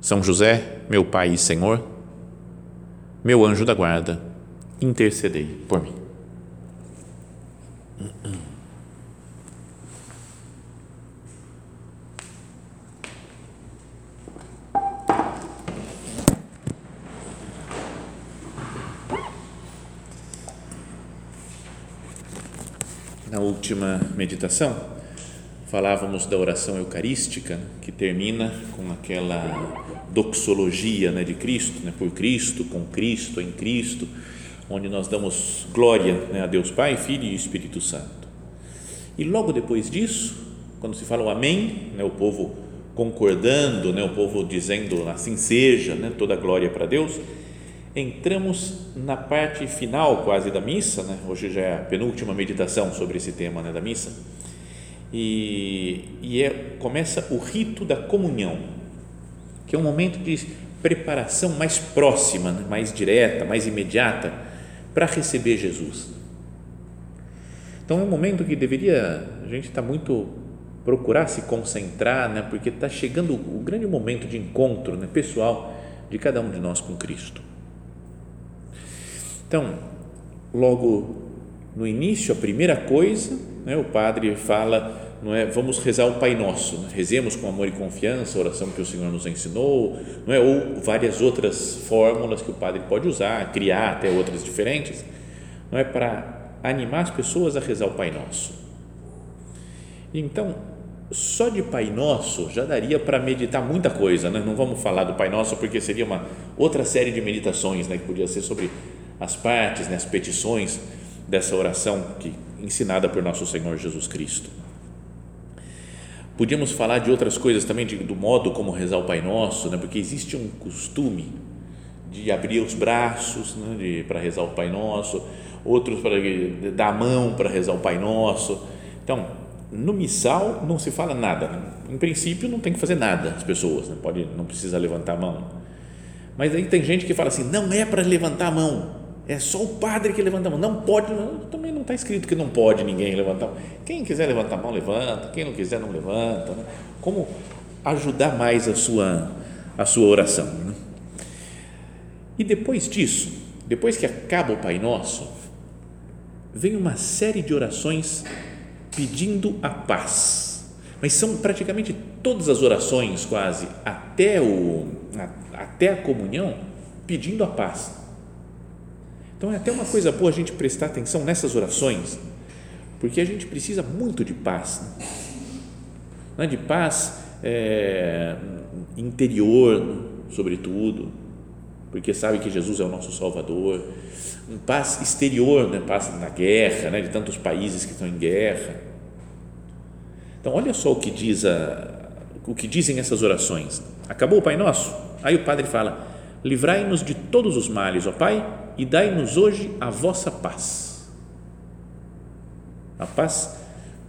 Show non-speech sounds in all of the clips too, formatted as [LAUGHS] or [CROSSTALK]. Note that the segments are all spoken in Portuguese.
São José, meu Pai e Senhor, meu anjo da guarda, intercedei por mim. Na última meditação, falávamos da oração eucarística, que termina com aquela doxologia né, de Cristo, né, por Cristo, com Cristo, em Cristo, onde nós damos glória né, a Deus Pai, Filho e Espírito Santo. E logo depois disso, quando se fala o Amém, né, o povo concordando, né, o povo dizendo assim seja, né, toda glória para Deus, entramos na parte final quase da missa, né? hoje já é a penúltima meditação sobre esse tema né, da missa, e, e é, começa o rito da comunhão, que é um momento de preparação mais próxima, mais direta, mais imediata para receber Jesus. Então é um momento que deveria a gente está muito procurar se concentrar, né? porque está chegando o grande momento de encontro né? pessoal de cada um de nós com Cristo. Então, logo no início, a primeira coisa, né, o padre fala, não é, vamos rezar o Pai Nosso, né? rezemos com amor e confiança, a oração que o Senhor nos ensinou, não é, ou várias outras fórmulas que o padre pode usar, criar até outras diferentes, não é para animar as pessoas a rezar o Pai Nosso. Então, só de Pai Nosso já daria para meditar muita coisa, né? Não vamos falar do Pai Nosso porque seria uma outra série de meditações, né, que podia ser sobre as partes, né, as petições dessa oração que ensinada por nosso Senhor Jesus Cristo. Podíamos falar de outras coisas também, de, do modo como rezar o Pai Nosso, né, porque existe um costume de abrir os braços né, para rezar o Pai Nosso, outros para dar a mão para rezar o Pai Nosso. Então, no missal não se fala nada. Né? Em princípio, não tem que fazer nada as pessoas, né? pode, não precisa levantar a mão. Mas aí tem gente que fala assim: não é para levantar a mão, é só o padre que levanta a mão. Não pode, também não está escrito que não pode ninguém levantar a mão. Quem quiser levantar a mão, levanta. Quem não quiser, não levanta. Né? Como ajudar mais a sua, a sua oração. Né? E depois disso, depois que acaba o Pai Nosso, vem uma série de orações pedindo a paz. Mas são praticamente todas as orações, quase, até, o, até a comunhão, pedindo a paz então é até uma coisa boa a gente prestar atenção nessas orações, porque a gente precisa muito de paz, né? de paz é, interior, sobretudo, porque sabe que Jesus é o nosso Salvador, paz exterior, né? paz na guerra, né? de tantos países que estão em guerra. Então olha só o que diz a, o que dizem essas orações. Acabou o Pai Nosso? Aí o padre fala: livrai-nos de todos os males, ó Pai, e dai-nos hoje a vossa paz. A paz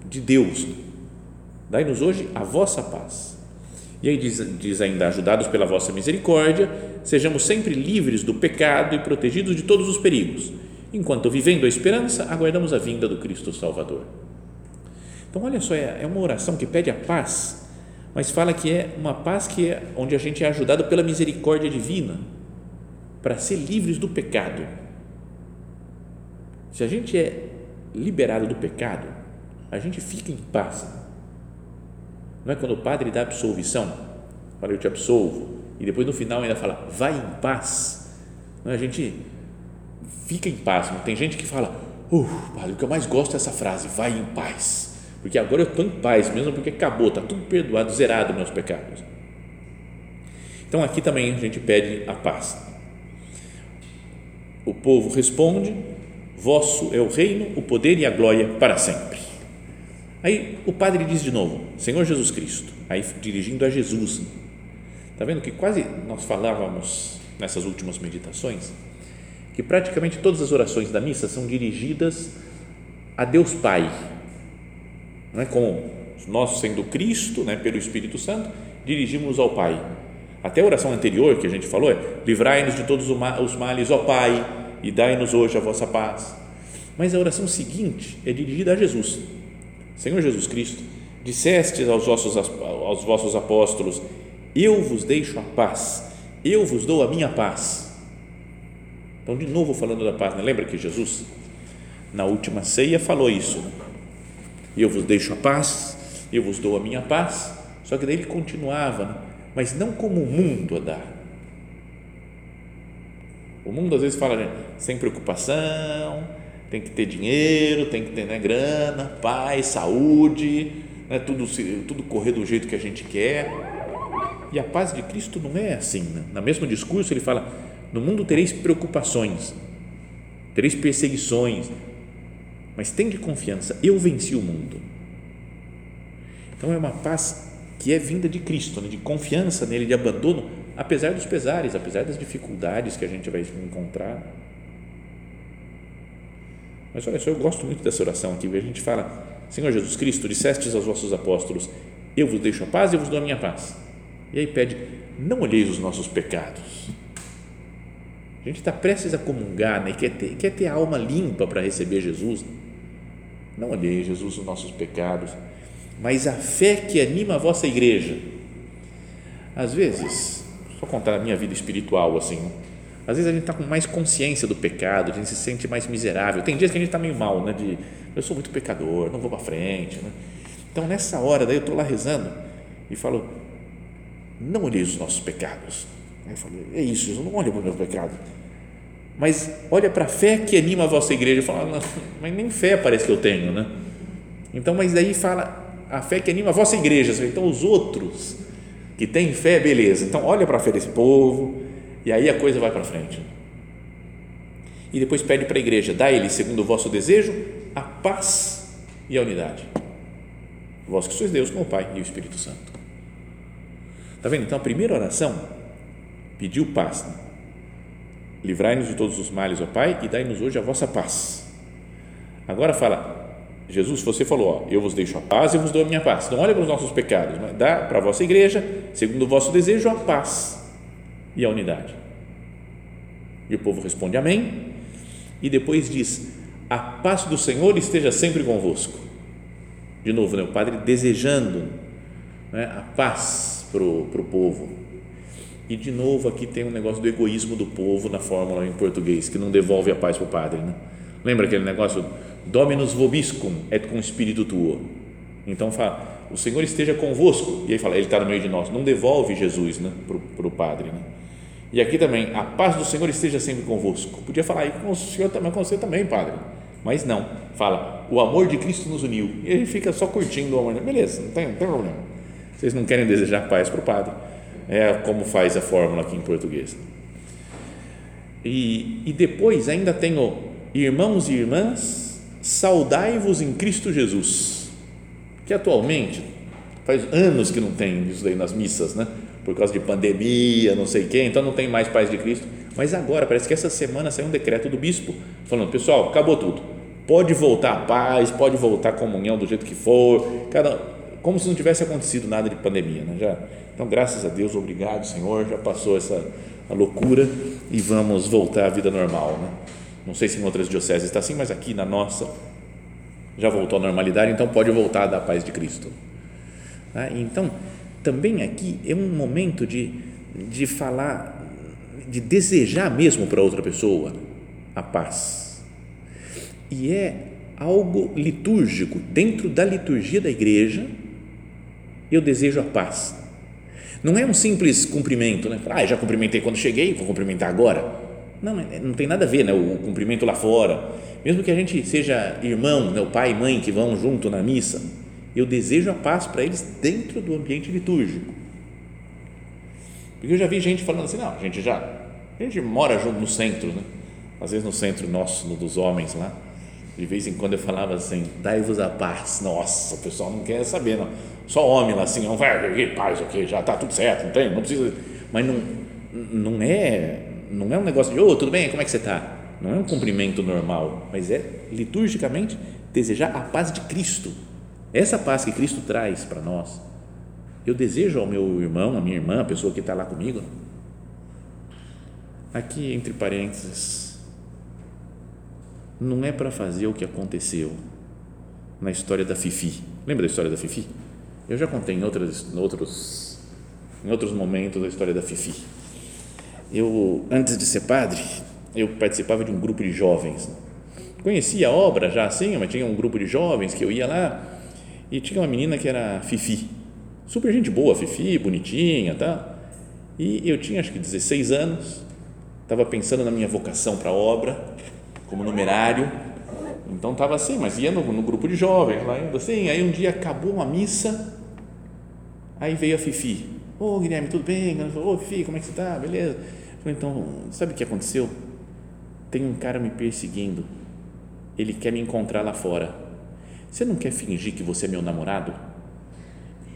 de Deus. Dai-nos hoje a vossa paz. E aí diz, diz ainda: ajudados pela vossa misericórdia, sejamos sempre livres do pecado e protegidos de todos os perigos, enquanto vivendo a esperança, aguardamos a vinda do Cristo Salvador. Então, olha só, é, é uma oração que pede a paz, mas fala que é uma paz que é onde a gente é ajudado pela misericórdia divina para ser livres do pecado. Se a gente é liberado do pecado, a gente fica em paz. Não é quando o padre dá absolvição, fala eu te absolvo, e depois no final ainda fala vai em paz. Não é? A gente fica em paz. Não tem gente que fala, uh, padre, o que eu mais gosto é essa frase, vai em paz. Porque agora eu estou em paz, mesmo porque acabou, está tudo perdoado, zerado meus pecados. Então aqui também a gente pede a paz. O povo responde: Vosso é o reino, o poder e a glória para sempre. Aí o padre diz de novo: Senhor Jesus Cristo, aí dirigindo a Jesus. Está vendo que quase nós falávamos nessas últimas meditações que praticamente todas as orações da missa são dirigidas a Deus Pai, não é? com nós sendo Cristo, né, pelo Espírito Santo, dirigimos ao Pai. Até a oração anterior que a gente falou é: livrai-nos de todos os males, ó Pai, e dai-nos hoje a vossa paz. Mas a oração seguinte é dirigida a Jesus. Senhor Jesus Cristo, dissestes aos vossos, aos vossos apóstolos: Eu vos deixo a paz, eu vos dou a minha paz. Então, de novo falando da paz, né? lembra que Jesus, na última ceia, falou isso: né? Eu vos deixo a paz, eu vos dou a minha paz. Só que daí ele continuava, né? Mas não como o mundo a dar. O mundo às vezes fala, né? sem preocupação, tem que ter dinheiro, tem que ter né, grana, paz, saúde, né, tudo, tudo correr do jeito que a gente quer. E a paz de Cristo não é assim. Né? No mesmo discurso, ele fala: No mundo tereis preocupações, tereis perseguições, mas tem de confiança, eu venci o mundo. Então é uma paz que é vinda de Cristo, né? de confiança nele, de abandono, apesar dos pesares, apesar das dificuldades que a gente vai encontrar. Mas olha só, eu gosto muito dessa oração aqui, a gente fala, Senhor Jesus Cristo, dissestes aos vossos apóstolos, eu vos deixo a paz e vos dou a minha paz. E aí pede, não olheis os nossos pecados. A gente está prestes a comungar né, e quer ter, quer ter a alma limpa para receber Jesus. Não olheis, Jesus, os nossos pecados, mas a fé que anima a vossa igreja. Às vezes, só contar a minha vida espiritual assim, né? Às vezes a gente está com mais consciência do pecado, a gente se sente mais miserável. Tem dias que a gente está meio mal, né? De eu sou muito pecador, não vou para frente, né? Então nessa hora, daí eu estou lá rezando e falo, não olhei os nossos pecados. Eu falei, é isso, eu não olho para o meu pecado. Mas olha para a fé que anima a vossa igreja. Eu falo, não, mas nem fé parece que eu tenho, né? Então, mas daí fala a fé que anima a vossa igreja. Então os outros que têm fé, beleza. Então olha para a fé desse povo e aí a coisa vai para frente. E depois pede para a igreja, dá ele, segundo o vosso desejo, a paz e a unidade. Vós que sois Deus com o Pai e o Espírito Santo. Está vendo? Então a primeira oração pediu paz. Né? Livrai-nos de todos os males, ó Pai, e dai-nos hoje a vossa paz. Agora fala, Jesus, você falou, ó, eu vos deixo a paz e vos dou a minha paz. Não olha para os nossos pecados, mas dá para a vossa igreja, segundo o vosso desejo, a paz e a unidade. E o povo responde amém, e depois diz: A paz do Senhor esteja sempre convosco. De novo, né, o padre desejando né, a paz para o povo. E de novo aqui tem um negócio do egoísmo do povo na fórmula em português, que não devolve a paz para o padre. Né? Lembra aquele negócio? Dominus vobiscum et com espírito tuo. Então fala, o Senhor esteja convosco. E aí fala, Ele está no meio de nós. Não devolve Jesus né, para o padre. Né? E aqui também, a paz do Senhor esteja sempre convosco. Podia falar aí com o Senhor também, com você também, Padre. Mas não, fala, o amor de Cristo nos uniu. E ele fica só curtindo o amor. Beleza, não tem, não tem problema. Vocês não querem desejar paz para o Padre. É como faz a fórmula aqui em português. E, e depois ainda tem o irmãos e irmãs, saudai-vos em Cristo Jesus. Que atualmente, faz anos que não tem isso aí nas missas, né? por causa de pandemia, não sei quem, então não tem mais paz de Cristo. Mas agora, parece que essa semana saiu um decreto do bispo falando: pessoal, acabou tudo. Pode voltar a paz, pode voltar a comunhão do jeito que for, cada, como se não tivesse acontecido nada de pandemia. Né? Já, então, graças a Deus, obrigado, Senhor, já passou essa loucura e vamos voltar à vida normal. Né? Não sei se em outras dioceses está assim, mas aqui na nossa já voltou à normalidade, então pode voltar a dar a paz de Cristo. Ah, então, também aqui é um momento de, de falar, de desejar mesmo para outra pessoa a paz. E é algo litúrgico, dentro da liturgia da igreja, eu desejo a paz. Não é um simples cumprimento, né? Ah, já cumprimentei quando cheguei, vou cumprimentar agora. Não, é, não tem nada a ver, né? O cumprimento lá fora. Mesmo que a gente seja irmão, né? o pai e mãe que vão junto na missa, eu desejo a paz para eles dentro do ambiente litúrgico. Porque eu já vi gente falando assim, não, a gente já, a gente mora junto no centro, né? Às vezes no centro nosso, no dos homens lá, de vez em quando eu falava assim, dai-vos a paz. Nossa, o pessoal não quer saber, não. Só homem lá assim, não vai, paz aqui, já está tudo certo, não tem, não precisa. mas não, não é não é um negócio de, ô, oh, tudo bem, como é que você está? Não é um cumprimento normal, mas é liturgicamente desejar a paz de Cristo. Essa paz que Cristo traz para nós. Eu desejo ao meu irmão, à minha irmã, a pessoa que está lá comigo. Aqui, entre parênteses, não é para fazer o que aconteceu na história da Fifi. Lembra da história da Fifi? Eu já contei em, em, outros, em outros momentos da história da Fifi. Eu, antes de ser padre, eu participava de um grupo de jovens. Conhecia a obra já assim, mas tinha um grupo de jovens que eu ia lá e tinha uma menina que era Fifi. Super gente boa, Fifi, bonitinha, tá? E eu tinha acho que 16 anos, estava pensando na minha vocação para a obra, como numerário. Então estava assim, mas ia no, no, grupo de jovens lá indo assim. Aí um dia acabou a missa, aí veio a Fifi. Ô oh, Guilherme, tudo bem? Ô oh, Fifi, como é que você está? Beleza Falei, então, sabe o que aconteceu? Tem um cara me perseguindo. Ele quer me encontrar lá fora. Você não quer fingir que você é meu namorado?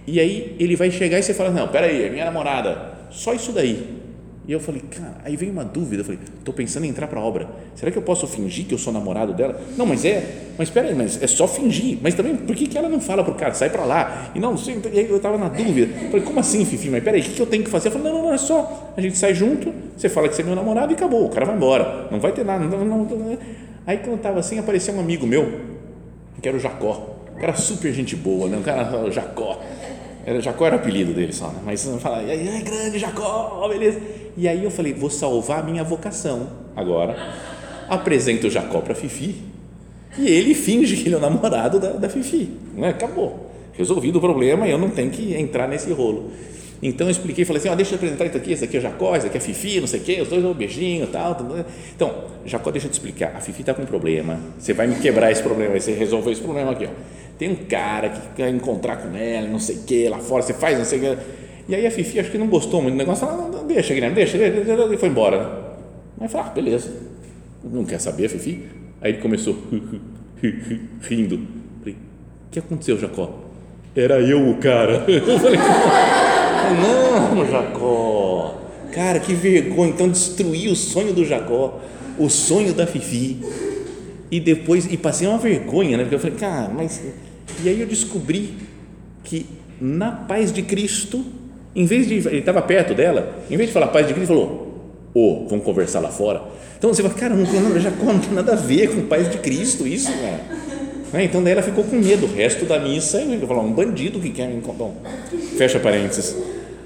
E aí ele vai chegar e você fala: Não, peraí, é minha namorada. Só isso daí. E eu falei, cara, aí vem uma dúvida. Eu falei, estou pensando em entrar para obra. Será que eu posso fingir que eu sou namorado dela? Não, mas é, mas espera aí, mas é só fingir. Mas também, por que, que ela não fala para o cara, sai para lá? E não, sei, e aí eu estava na dúvida. Eu falei, como assim, Fifi? Mas peraí, o que, que eu tenho que fazer? Eu falei, não, não, não, é só, a gente sai junto, você fala que você é meu namorado e acabou, o cara vai embora. Não vai ter nada. Não, não, não. Aí quando eu assim, apareceu um amigo meu, que era o Jacó. Um cara super gente boa, né? Um cara, o Jacó. Era, Jacó era o apelido dele só, né? Mas fala, aí, grande Jacó, beleza. E aí eu falei, vou salvar a minha vocação agora. Apresento Jacó para Fifi e ele finge que ele é o namorado da, da Fifi. Não é? Acabou. Resolvido o problema, eu não tenho que entrar nesse rolo. Então eu expliquei, falei assim, ó, deixa eu apresentar isso aqui, esse aqui é Jacó, esse aqui é Fifi, não sei o quê, os dois é um beijinho tal, tal. Então, Jacó, deixa eu te explicar, a Fifi está com um problema, você vai me quebrar esse problema, você resolveu esse problema aqui, ó tem um cara que quer encontrar com ela, não sei o que, lá fora, você faz não sei o que. E aí a Fifi acho que não gostou muito do negócio, ela, não, deixa, Guilherme, deixa, deixa, e foi embora. Aí falou, ah, beleza, não quer saber, Fifi? Aí ele começou [LAUGHS] rindo. Falei, o que aconteceu, Jacó? Era eu o cara. [LAUGHS] Eu falei, não, Jacó. Cara, que vergonha. Então destruí o sonho do Jacó, o sonho da Fifi. E depois, e passei uma vergonha, né? Porque eu falei, cara, mas e aí eu descobri que na paz de Cristo, em vez de ele estava perto dela, em vez de falar paz de Cristo, ele falou: "Ô, oh, vamos conversar lá fora". Então você fala, cara, não, já não tem nada a ver com paz de Cristo isso, cara. Né? Então daí ela ficou com medo. O resto da missa, ele falou, um bandido que quer me encontrar. Fecha parênteses.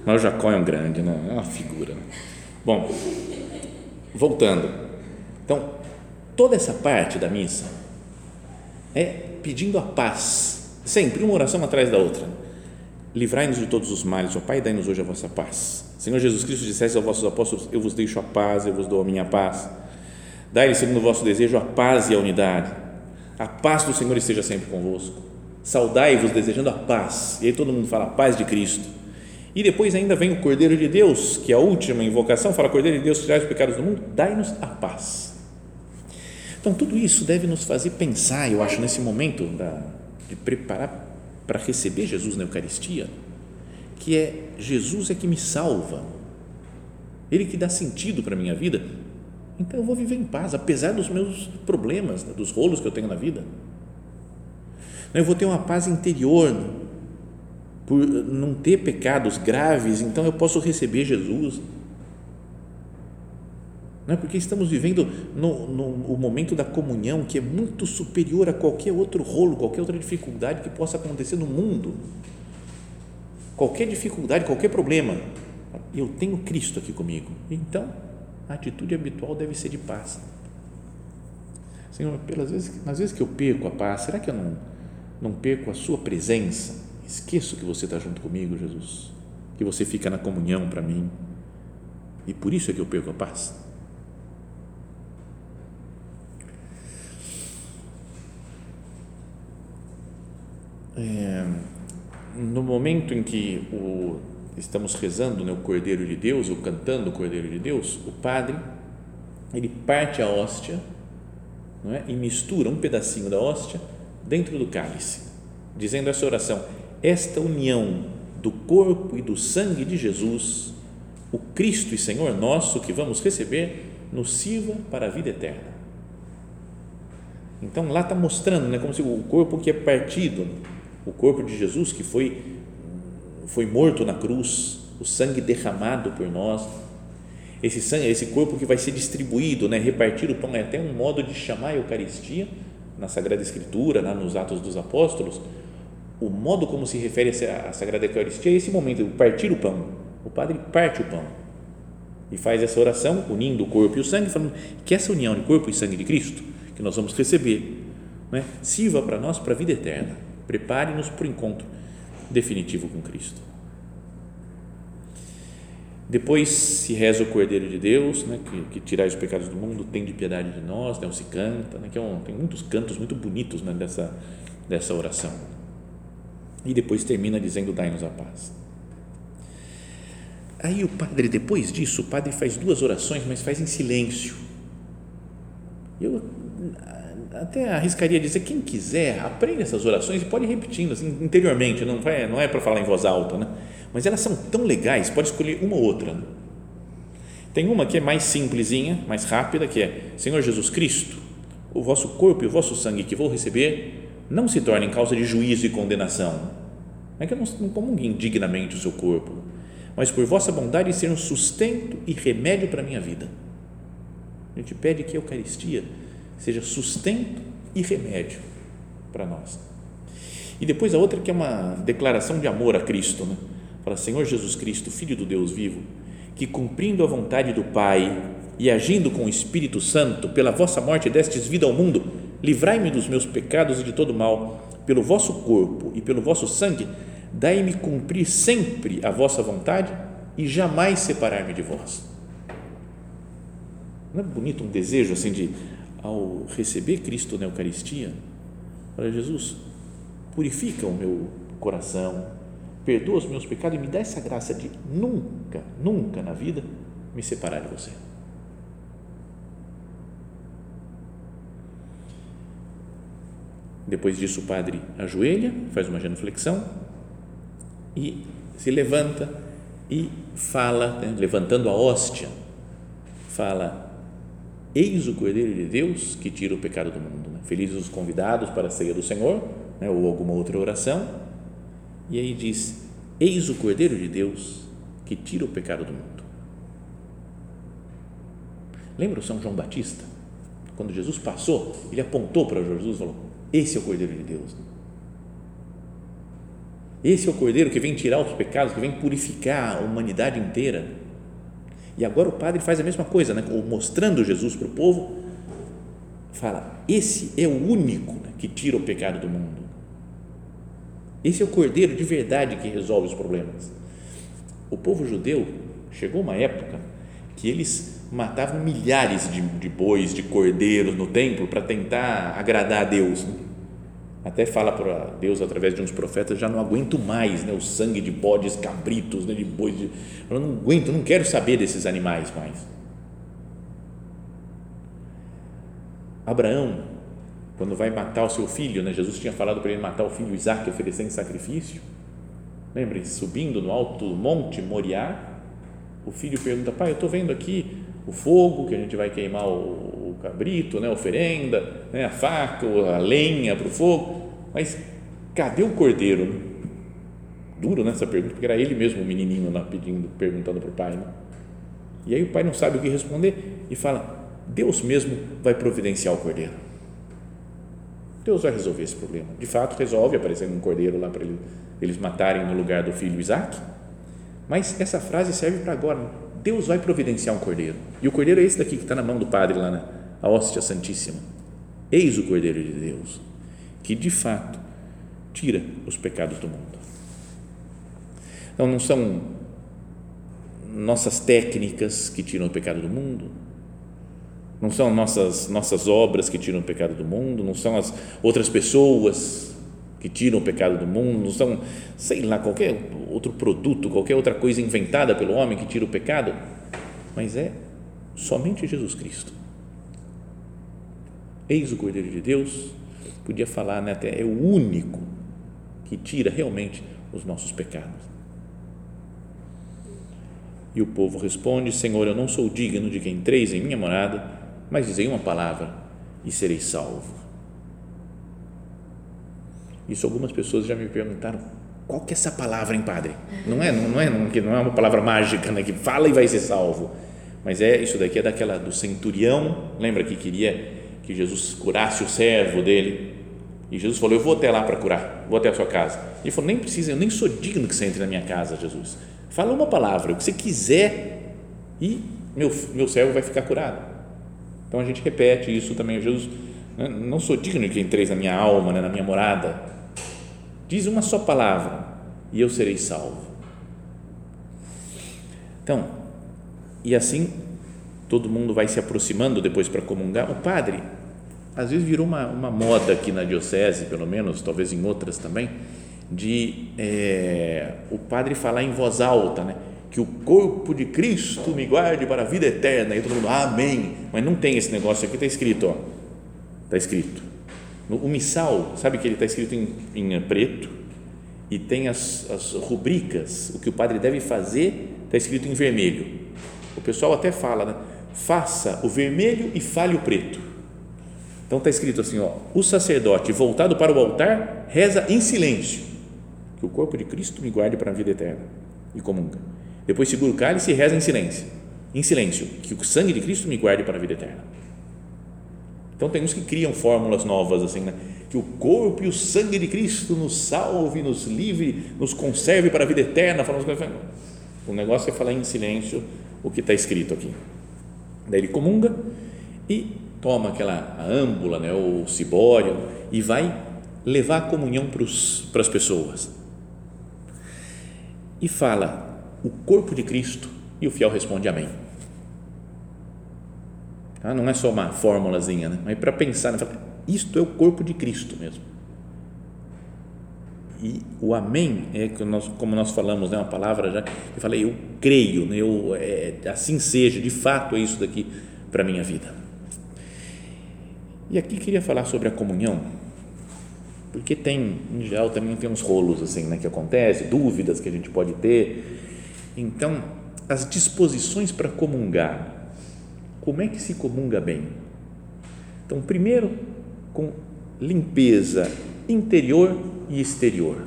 Mas o Jacó é um grande, né? É uma figura. Bom, voltando. Então, toda essa parte da missa é pedindo a paz, sempre uma oração atrás da outra. Livrai-nos de todos os males, ó Pai, dai-nos hoje a vossa paz. Senhor Jesus Cristo dissesse aos vossos apóstolos: Eu vos deixo a paz, eu vos dou a minha paz. Dai-lhe, segundo o vosso desejo, a paz e a unidade. A paz do Senhor esteja sempre convosco. Saudai-vos desejando a paz. E aí todo mundo fala a paz de Cristo. E depois ainda vem o Cordeiro de Deus, que é a última invocação, fala Cordeiro de Deus, tirai os pecados do mundo, dai-nos a paz. Então, tudo isso deve nos fazer pensar, eu acho, nesse momento da, de preparar para receber Jesus na Eucaristia, que é Jesus é que me salva, Ele que dá sentido para a minha vida, então eu vou viver em paz, apesar dos meus problemas, né, dos rolos que eu tenho na vida. Eu vou ter uma paz interior, por não ter pecados graves, então eu posso receber Jesus não é porque estamos vivendo no, no, momento da comunhão que é muito superior a qualquer outro rolo, qualquer outra dificuldade que possa acontecer no mundo. Qualquer dificuldade, qualquer problema, eu tenho Cristo aqui comigo. Então, a atitude habitual deve ser de paz. Senhor, pelas vezes, nas vezes que eu perco a paz, será que eu não, não perco a Sua presença? Esqueço que você está junto comigo, Jesus, que você fica na comunhão para mim. E por isso é que eu perco a paz. É, no momento em que o, estamos rezando né, o Cordeiro de Deus, ou cantando o Cordeiro de Deus, o padre ele parte a hóstia é? e mistura um pedacinho da hóstia dentro do cálice, dizendo essa oração: Esta união do corpo e do sangue de Jesus o Cristo e Senhor nosso que vamos receber nos sirva para a vida eterna. Então lá está mostrando, né, como se o corpo que é partido, o corpo de Jesus que foi foi morto na cruz, o sangue derramado por nós, esse sangue, esse corpo que vai ser distribuído, né, repartir o pão é até um modo de chamar a Eucaristia na Sagrada Escritura, lá nos Atos dos Apóstolos. O modo como se refere a Sagrada Eucaristia é esse momento, o partir o pão. O padre parte o pão e faz essa oração unindo o corpo e o sangue, falando que essa união de corpo e sangue de Cristo que nós vamos receber, né, sirva para nós para a vida eterna. Prepare-nos para o encontro definitivo com Cristo. Depois se reza o Cordeiro de Deus, né, que, que tirai os pecados do mundo, tem de piedade de nós, né, se canta, né, que é um, tem muitos cantos muito bonitos né, dessa, dessa oração. E depois termina dizendo: Dai-nos a paz. Aí o padre, depois disso, o padre faz duas orações, mas faz em silêncio. Eu até arriscaria dizer, quem quiser, aprenda essas orações e pode ir repetindo assim, interiormente, não, vai, não é para falar em voz alta, né? mas elas são tão legais, pode escolher uma ou outra. Tem uma que é mais simplesinha, mais rápida, que é Senhor Jesus Cristo, o vosso corpo e o vosso sangue que vou receber não se tornem causa de juízo e condenação. Não é que eu não, não comungue indignamente o seu corpo, mas por vossa bondade ser um sustento e remédio para a minha vida. A gente pede que a Eucaristia seja sustento e remédio para nós. E depois a outra que é uma declaração de amor a Cristo, né? Fala, Senhor Jesus Cristo, Filho do Deus vivo, que cumprindo a vontade do Pai e agindo com o Espírito Santo, pela vossa morte destes vida ao mundo, livrai-me dos meus pecados e de todo mal, pelo vosso corpo e pelo vosso sangue, dai-me cumprir sempre a vossa vontade e jamais separar-me de vós. Não é bonito um desejo assim de, ao receber Cristo na Eucaristia, para Jesus, purifica o meu coração, perdoa os meus pecados e me dá essa graça de nunca, nunca na vida me separar de você. Depois disso, o padre ajoelha, faz uma genuflexão e se levanta e fala, né, levantando a hóstia, fala: Eis o Cordeiro de Deus que tira o pecado do mundo. Né? Felizes os convidados para a ceia do Senhor, né, ou alguma outra oração e aí diz: Eis o Cordeiro de Deus que tira o pecado do mundo. Lembra o São João Batista? Quando Jesus passou, ele apontou para Jesus e falou: Esse é o Cordeiro de Deus. Esse é o Cordeiro que vem tirar os pecados, que vem purificar a humanidade inteira. E agora o padre faz a mesma coisa, né? mostrando Jesus para o povo, fala: Esse é o único né, que tira o pecado do mundo. Esse é o cordeiro de verdade que resolve os problemas. O povo judeu chegou uma época que eles matavam milhares de, de bois, de cordeiros no templo para tentar agradar a Deus. Né? Até fala para Deus através de uns profetas: já não aguento mais né, o sangue de bodes, cabritos, né, de bois. De, eu não aguento, não quero saber desses animais mais. Abraão quando vai matar o seu filho, né? Jesus tinha falado para ele matar o filho Isaac, oferecer em sacrifício. Lembrem, subindo no alto monte Moriá, o filho pergunta: Pai, eu estou vendo aqui o fogo que a gente vai queimar o cabrito, né? oferenda, né? a faca, a lenha para o fogo, mas cadê o cordeiro? Duro nessa né, pergunta, porque era ele mesmo o menininho lá pedindo, perguntando para o pai. Né? E aí o pai não sabe o que responder e fala: Deus mesmo vai providenciar o cordeiro. Deus vai resolver esse problema. De fato, resolve, aparecendo um cordeiro lá para eles matarem no lugar do filho Isaac. Mas essa frase serve para agora. Deus vai providenciar um cordeiro. E o cordeiro é esse daqui que está na mão do padre lá na a hóstia santíssima. Eis o cordeiro de Deus, que de fato tira os pecados do mundo. Então não são nossas técnicas que tiram o pecado do mundo, não são nossas nossas obras que tiram o pecado do mundo, não são as outras pessoas que tiram o pecado do mundo, não são, sei lá, qualquer outro produto, qualquer outra coisa inventada pelo homem que tira o pecado, mas é somente Jesus Cristo. Eis o Cordeiro de Deus, podia falar né, até, é o único que tira realmente os nossos pecados. E o povo responde: Senhor, eu não sou digno de que entreis em minha morada, mas dizei uma palavra e serei salvo. Isso algumas pessoas já me perguntaram: qual que é essa palavra, hein, padre? Não é, não é, não, não é uma palavra mágica, né, que fala e vai ser salvo. Mas é isso daqui é daquela do centurião, lembra que queria que Jesus curasse o servo dele? E Jesus falou: Eu vou até lá para curar, vou até a sua casa. Ele falou: Nem precisa, eu nem sou digno que você entre na minha casa, Jesus. Fala uma palavra, o que você quiser, e meu, meu servo vai ficar curado. Então a gente repete isso também. Jesus, né, não sou digno de que entreis na minha alma, né, na minha morada. Diz uma só palavra e eu serei salvo. Então, e assim todo mundo vai se aproximando depois para comungar. O padre, às vezes virou uma, uma moda aqui na diocese, pelo menos, talvez em outras também, de é, o padre falar em voz alta, né? que o corpo de Cristo me guarde para a vida eterna. E todo mundo, amém. Mas não tem esse negócio aqui, está escrito, ó. Está escrito. O missal, sabe que ele está escrito em, em, preto e tem as, as rubricas, o que o padre deve fazer, está escrito em vermelho. O pessoal até fala, né? Faça o vermelho e fale o preto. Então está escrito assim, ó, o sacerdote voltado para o altar reza em silêncio, que o corpo de Cristo me guarde para a vida eterna e comunga. Depois segura o cálice e reza em silêncio, em silêncio, que o sangue de Cristo me guarde para a vida eterna. Então tem uns que criam fórmulas novas assim, né? que o corpo e o sangue de Cristo nos salve, nos livre, nos conserve para a vida eterna. O negócio é falar em silêncio o que está escrito aqui. Daí ele comunga e toma aquela âmbula, né, o cibório e vai levar a comunhão para as pessoas. E fala o corpo de Cristo e o fiel responde amém. Tá? Não é só uma formulazinha, né? mas para pensar, né? isto é o corpo de Cristo mesmo. E o amém é que nós, como nós falamos, né, uma palavra já eu falei, eu creio, né, eu, é, assim seja, de fato é isso daqui para a minha vida. E aqui queria falar sobre a comunhão, porque tem, em geral, também tem uns rolos assim, né, que acontece, dúvidas que a gente pode ter então, as disposições para comungar. Como é que se comunga bem? Então, primeiro, com limpeza interior e exterior.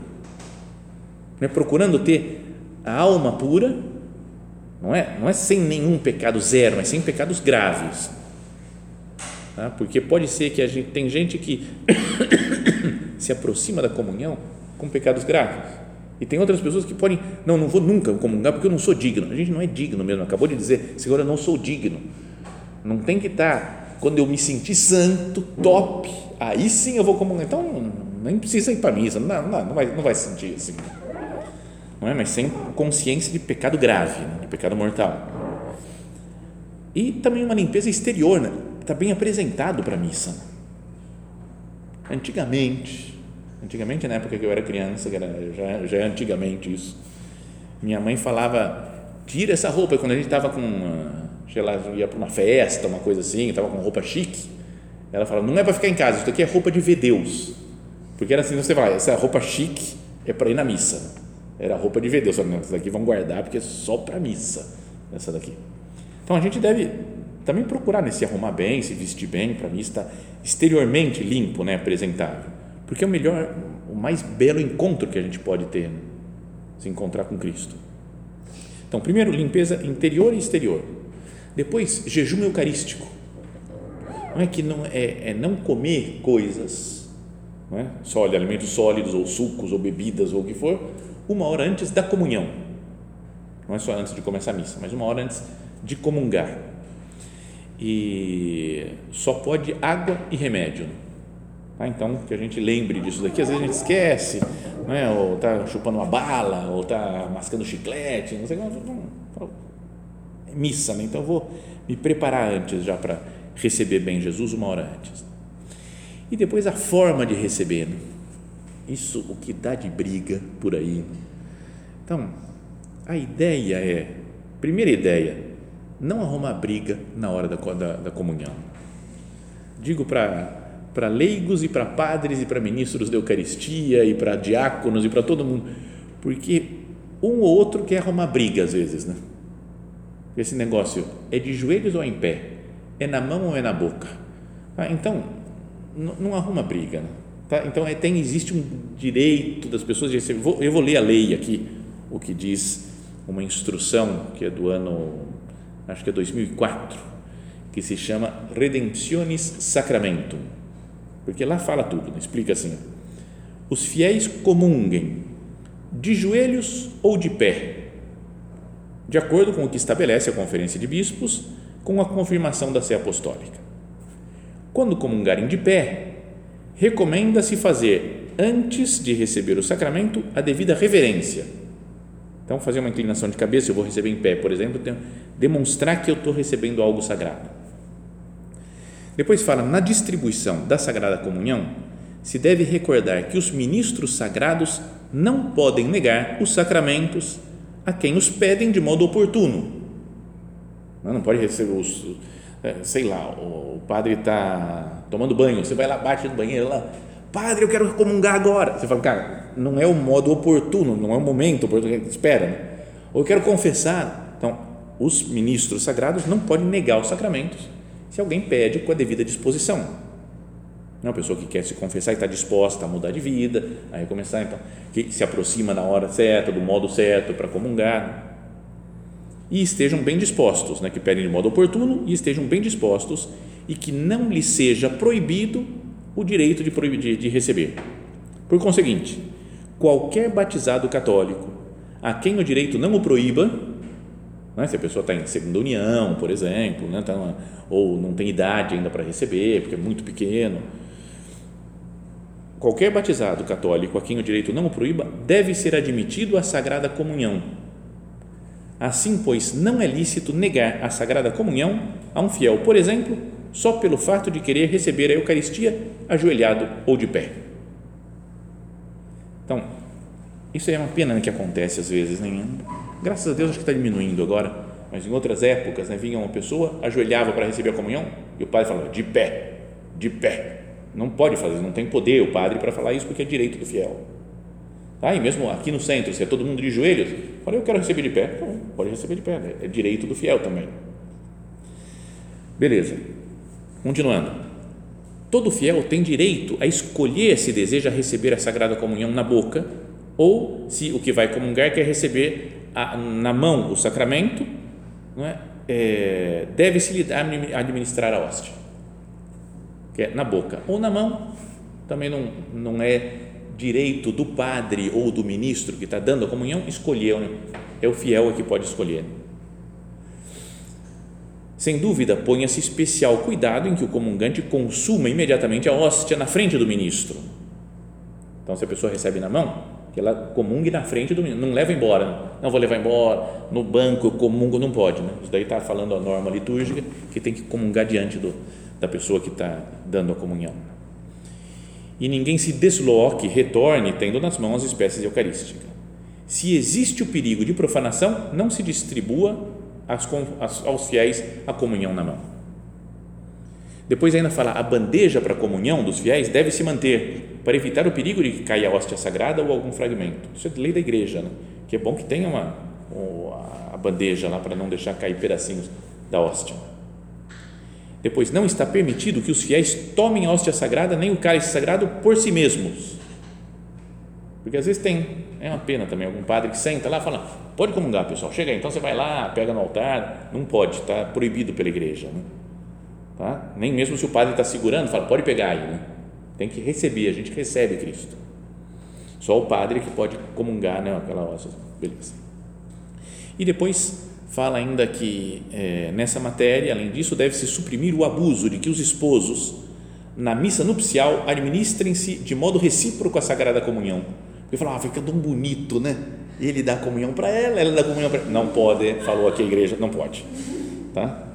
Né? Procurando ter a alma pura, não é, não é sem nenhum pecado zero, mas sem pecados graves. Tá? Porque pode ser que a gente tem gente que [COUGHS] se aproxima da comunhão com pecados graves e tem outras pessoas que podem, não, não vou nunca comungar porque eu não sou digno. A gente não é digno mesmo. Acabou de dizer, Senhor, eu não sou digno. Não tem que estar, quando eu me sentir santo, top, aí sim eu vou comungar. Então, nem precisa ir para a missa, não, não, não, vai, não vai sentir assim. Não é? Mas sem consciência de pecado grave, né? de pecado mortal. E também uma limpeza exterior, né? está bem apresentado para a missa. Antigamente, Antigamente, na época que eu era criança, já, já é antigamente isso, minha mãe falava: tira essa roupa. Quando a gente estava com, sei lá, ia para uma festa, uma coisa assim, estava com roupa chique, ela falava: não é para ficar em casa, isso aqui é roupa de ver Deus. Porque era assim: você vai, essa roupa chique é para ir na missa. Era roupa de ver Deus. Essa daqui vão guardar porque é só para missa. Essa daqui. Então a gente deve também procurar né, se arrumar bem, se vestir bem para missa, estar exteriormente limpo, né, apresentável porque é o melhor, o mais belo encontro que a gente pode ter, né? se encontrar com Cristo. Então, primeiro, limpeza interior e exterior. Depois, jejum eucarístico. Não é que não é, é não comer coisas, não é? Só alimentos sólidos ou sucos ou bebidas ou o que for, uma hora antes da comunhão. Não é só antes de começar a missa, mas uma hora antes de comungar. E só pode água e remédio ah, então, que a gente lembre disso daqui. Às vezes a gente esquece, né? ou está chupando uma bala, ou está mascando chiclete, não sei o É missa, né? Então, eu vou me preparar antes já para receber bem Jesus uma hora antes. E depois a forma de receber. Né? Isso o que dá de briga por aí. Então, a ideia é, primeira ideia, não arrumar briga na hora da, da, da comunhão. Digo para leigos e para padres e para ministros da Eucaristia e para diáconos e para todo mundo, porque um ou outro quer arrumar briga às vezes, né? Esse negócio é de joelhos ou em pé? É na mão ou é na boca? Ah, então, não, não arruma briga. Né? Tá? Então, é, tem, existe um direito das pessoas de receber. Vou, eu vou ler a lei aqui, o que diz uma instrução que é do ano, acho que é 2004, que se chama Redemptionis Sacramentum. Porque lá fala tudo, né? explica assim: os fiéis comunguem de joelhos ou de pé, de acordo com o que estabelece a Conferência de Bispos, com a confirmação da Sé Apostólica. Quando comungarem de pé, recomenda-se fazer, antes de receber o sacramento, a devida reverência. Então, fazer uma inclinação de cabeça, eu vou receber em pé, por exemplo, demonstrar que eu estou recebendo algo sagrado. Depois fala, na distribuição da Sagrada Comunhão, se deve recordar que os ministros sagrados não podem negar os sacramentos a quem os pedem de modo oportuno. Não, pode receber os, sei lá, o padre está tomando banho, você vai lá, bate no banheiro lá, padre, eu quero comungar agora. Você fala, cara, não é o modo oportuno, não é o momento oportuno, espera, né? Ou eu quero confessar. Então, os ministros sagrados não podem negar os sacramentos se alguém pede com a devida disposição. Não é uma pessoa que quer se confessar e está disposta a mudar de vida, a recomeçar, então, que se aproxima na hora certa, do modo certo para comungar. E estejam bem dispostos, né, que pedem de modo oportuno e estejam bem dispostos e que não lhe seja proibido o direito de, de, de receber. Por conseguinte, qualquer batizado católico a quem o direito não o proíba, né, se a pessoa está em segunda união, por exemplo, né, tá ou não tem idade ainda para receber, porque é muito pequeno, qualquer batizado católico a quem o direito não o proíba deve ser admitido à Sagrada Comunhão. Assim, pois, não é lícito negar a Sagrada Comunhão a um fiel, por exemplo, só pelo fato de querer receber a Eucaristia ajoelhado ou de pé. Então, isso é uma pena que acontece às vezes, né? Graças a Deus acho que está diminuindo agora, mas em outras épocas, né, vinha uma pessoa, ajoelhava para receber a comunhão e o padre falava de pé, de pé não pode fazer, não tem poder o padre para falar isso porque é direito do fiel. E mesmo aqui no centro, se é todo mundo de joelhos, fala, eu quero receber de pé. Então, pode receber de pé, né? é direito do fiel também. Beleza. Continuando. Todo fiel tem direito a escolher se deseja receber a Sagrada Comunhão na boca ou se o que vai comungar quer receber a, na mão o sacramento, não é? É, deve-se administrar a hóstia que é na boca ou na mão, também não, não é direito do padre ou do ministro que está dando a comunhão escolher, né? é o fiel que pode escolher. Sem dúvida, ponha-se especial cuidado em que o comungante consuma imediatamente a hóstia na frente do ministro. Então, se a pessoa recebe na mão, que ela comungue na frente do ministro, não leva embora, não, não vou levar embora, no banco eu comungo, não pode, né? Isso daí está falando a norma litúrgica que tem que comungar diante do, da pessoa que está dando a comunhão. E ninguém se desloque, retorne, tendo nas mãos as espécies eucarísticas. Se existe o perigo de profanação, não se distribua aos fiéis a comunhão na mão. Depois ainda fala, a bandeja para a comunhão dos fiéis deve se manter, para evitar o perigo de que caia a hóstia sagrada ou algum fragmento. Isso é lei da igreja, né? que é bom que tenha uma, a bandeja lá para não deixar cair pedacinhos da hóstia. Depois, não está permitido que os fiéis tomem a hóstia sagrada nem o cálice sagrado por si mesmos. Porque às vezes tem, é uma pena também, algum padre que senta lá e fala: pode comungar, pessoal, chega aí, então você vai lá, pega no altar. Não pode, está proibido pela igreja. Né? Tá? Nem mesmo se o padre está segurando, fala: pode pegar aí. Né? Tem que receber, a gente recebe Cristo. Só o padre que pode comungar né, aquela hóstia. Beleza. E depois fala ainda que é, nessa matéria, além disso, deve-se suprimir o abuso de que os esposos, na missa nupcial, administrem-se de modo recíproco a Sagrada Comunhão. Ele fala, ah, fica tão bonito, né? Ele dá comunhão para ela, ela dá comunhão para Não pode, falou aqui a igreja, não pode. Tá?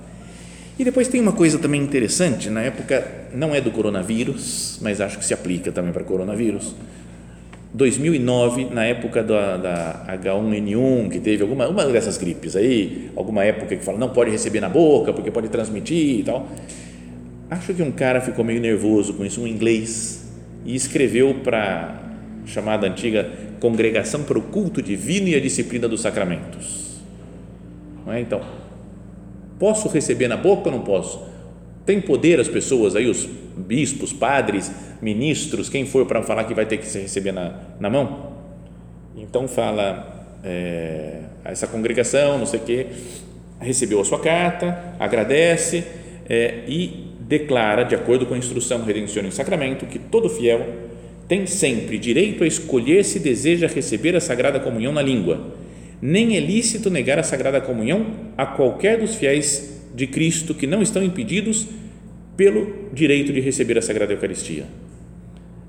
E depois tem uma coisa também interessante, na época, não é do coronavírus, mas acho que se aplica também para coronavírus 2009, na época da, da, H1N1, que teve alguma uma dessas gripes aí, alguma época que fala não pode receber na boca porque pode transmitir e tal. Acho que um cara ficou meio nervoso com isso, um inglês, e escreveu para chamada antiga Congregação para o Culto Divino e a Disciplina dos Sacramentos. Não é? Então, Posso receber na boca ou não posso? Tem poder as pessoas aí, os bispos, padres, ministros, quem for para falar que vai ter que se receber na, na mão? Então fala é, essa congregação, não sei o quê, recebeu a sua carta, agradece é, e declara, de acordo com a instrução Redenção em Sacramento, que todo fiel tem sempre direito a escolher se deseja receber a Sagrada Comunhão na língua. Nem é lícito negar a Sagrada Comunhão a qualquer dos fiéis de Cristo que não estão impedidos pelo direito de receber a Sagrada Eucaristia.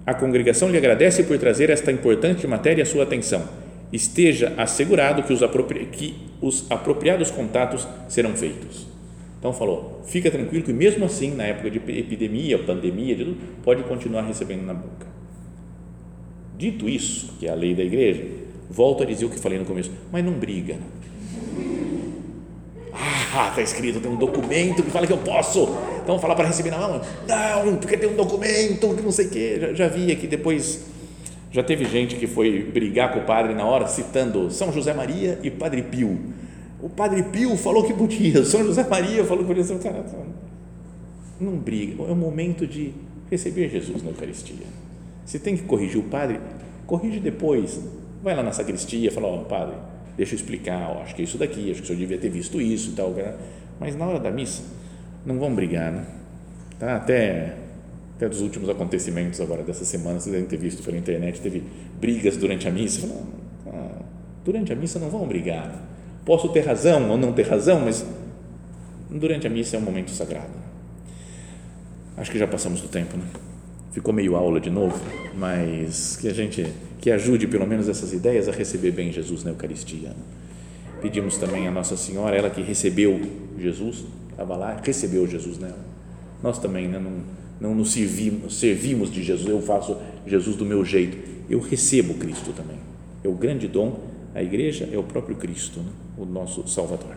A congregação lhe agradece por trazer esta importante matéria à sua atenção. Esteja assegurado que os, apropri que os apropriados contatos serão feitos. Então falou, fica tranquilo que mesmo assim, na época de epidemia, pandemia, pode continuar recebendo na boca. Dito isso, que é a lei da igreja, volto a dizer o que falei no começo, mas não briga. Ah, está escrito, tem um documento que fala que eu posso. Então falar para receber na mão? Não, porque tem um documento que não sei o quê. Já, já vi aqui depois. Já teve gente que foi brigar com o padre na hora, citando São José Maria e Padre Pio o Padre Pio falou que podia, São José Maria falou que podia. Cara, não briga, é o momento de receber Jesus na Eucaristia. Se tem que corrigir o padre, corrige depois. Vai lá na sacristia, fala, ó, oh, padre, deixa eu explicar, ó, acho que é isso daqui, acho que o senhor devia ter visto isso e tal. Mas na hora da missa, não vão brigar, né? Tá? Até, até dos últimos acontecimentos agora dessa semana, vocês devem ter visto pela internet, teve brigas durante a missa. Ah, durante a missa não vão brigar. Posso ter razão ou não ter razão, mas durante a missa é um momento sagrado. Acho que já passamos do tempo, né? Ficou meio aula de novo, mas que a gente que ajude pelo menos essas ideias a receber bem Jesus na Eucaristia. Né? Pedimos também a Nossa Senhora, ela que recebeu Jesus, estava lá, recebeu Jesus nela. Nós também né? não, não nos servimos, servimos de Jesus, eu faço Jesus do meu jeito, eu recebo Cristo também. É o grande dom, a igreja é o próprio Cristo. Né? o nosso Salvador.